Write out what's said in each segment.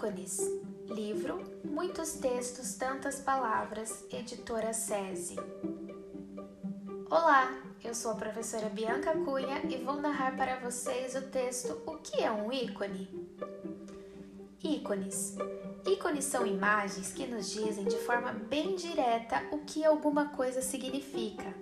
Ícones. Livro, muitos textos, tantas palavras. Editora SESI. Olá, eu sou a professora Bianca Cunha e vou narrar para vocês o texto O que é um ícone? Ícones. Ícones são imagens que nos dizem de forma bem direta o que alguma coisa significa,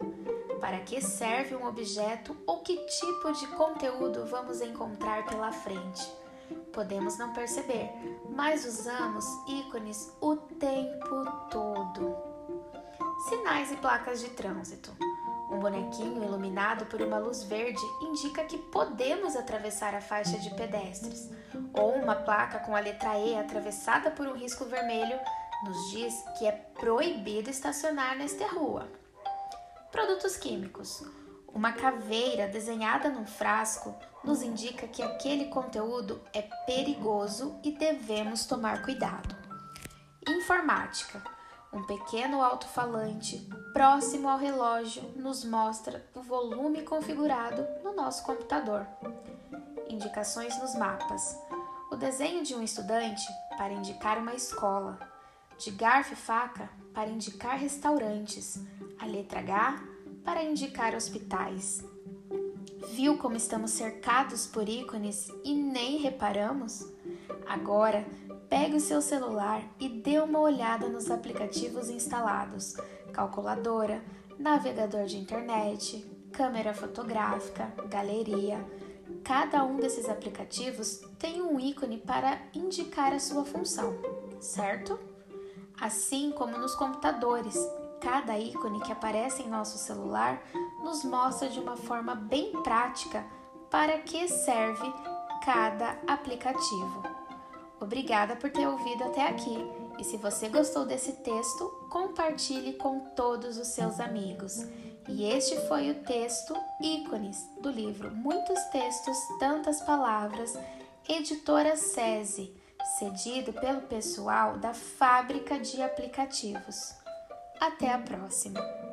para que serve um objeto ou que tipo de conteúdo vamos encontrar pela frente podemos não perceber, mas usamos ícones o tempo todo. Sinais e placas de trânsito. Um bonequinho iluminado por uma luz verde indica que podemos atravessar a faixa de pedestres, ou uma placa com a letra E atravessada por um risco vermelho nos diz que é proibido estacionar nesta rua. Produtos químicos. Uma caveira desenhada num frasco nos indica que aquele conteúdo é perigoso e devemos tomar cuidado. Informática. Um pequeno alto-falante próximo ao relógio nos mostra o volume configurado no nosso computador. Indicações nos mapas. O desenho de um estudante para indicar uma escola. De garfo e faca para indicar restaurantes. A letra H para indicar hospitais. Viu como estamos cercados por ícones e nem reparamos? Agora, pegue o seu celular e dê uma olhada nos aplicativos instalados: calculadora, navegador de internet, câmera fotográfica, galeria. Cada um desses aplicativos tem um ícone para indicar a sua função, certo? Assim como nos computadores, Cada ícone que aparece em nosso celular nos mostra de uma forma bem prática para que serve cada aplicativo. Obrigada por ter ouvido até aqui e se você gostou desse texto, compartilhe com todos os seus amigos. E este foi o texto Ícones do livro Muitos Textos, Tantas Palavras, editora SESI, cedido pelo pessoal da Fábrica de Aplicativos. Até a próxima!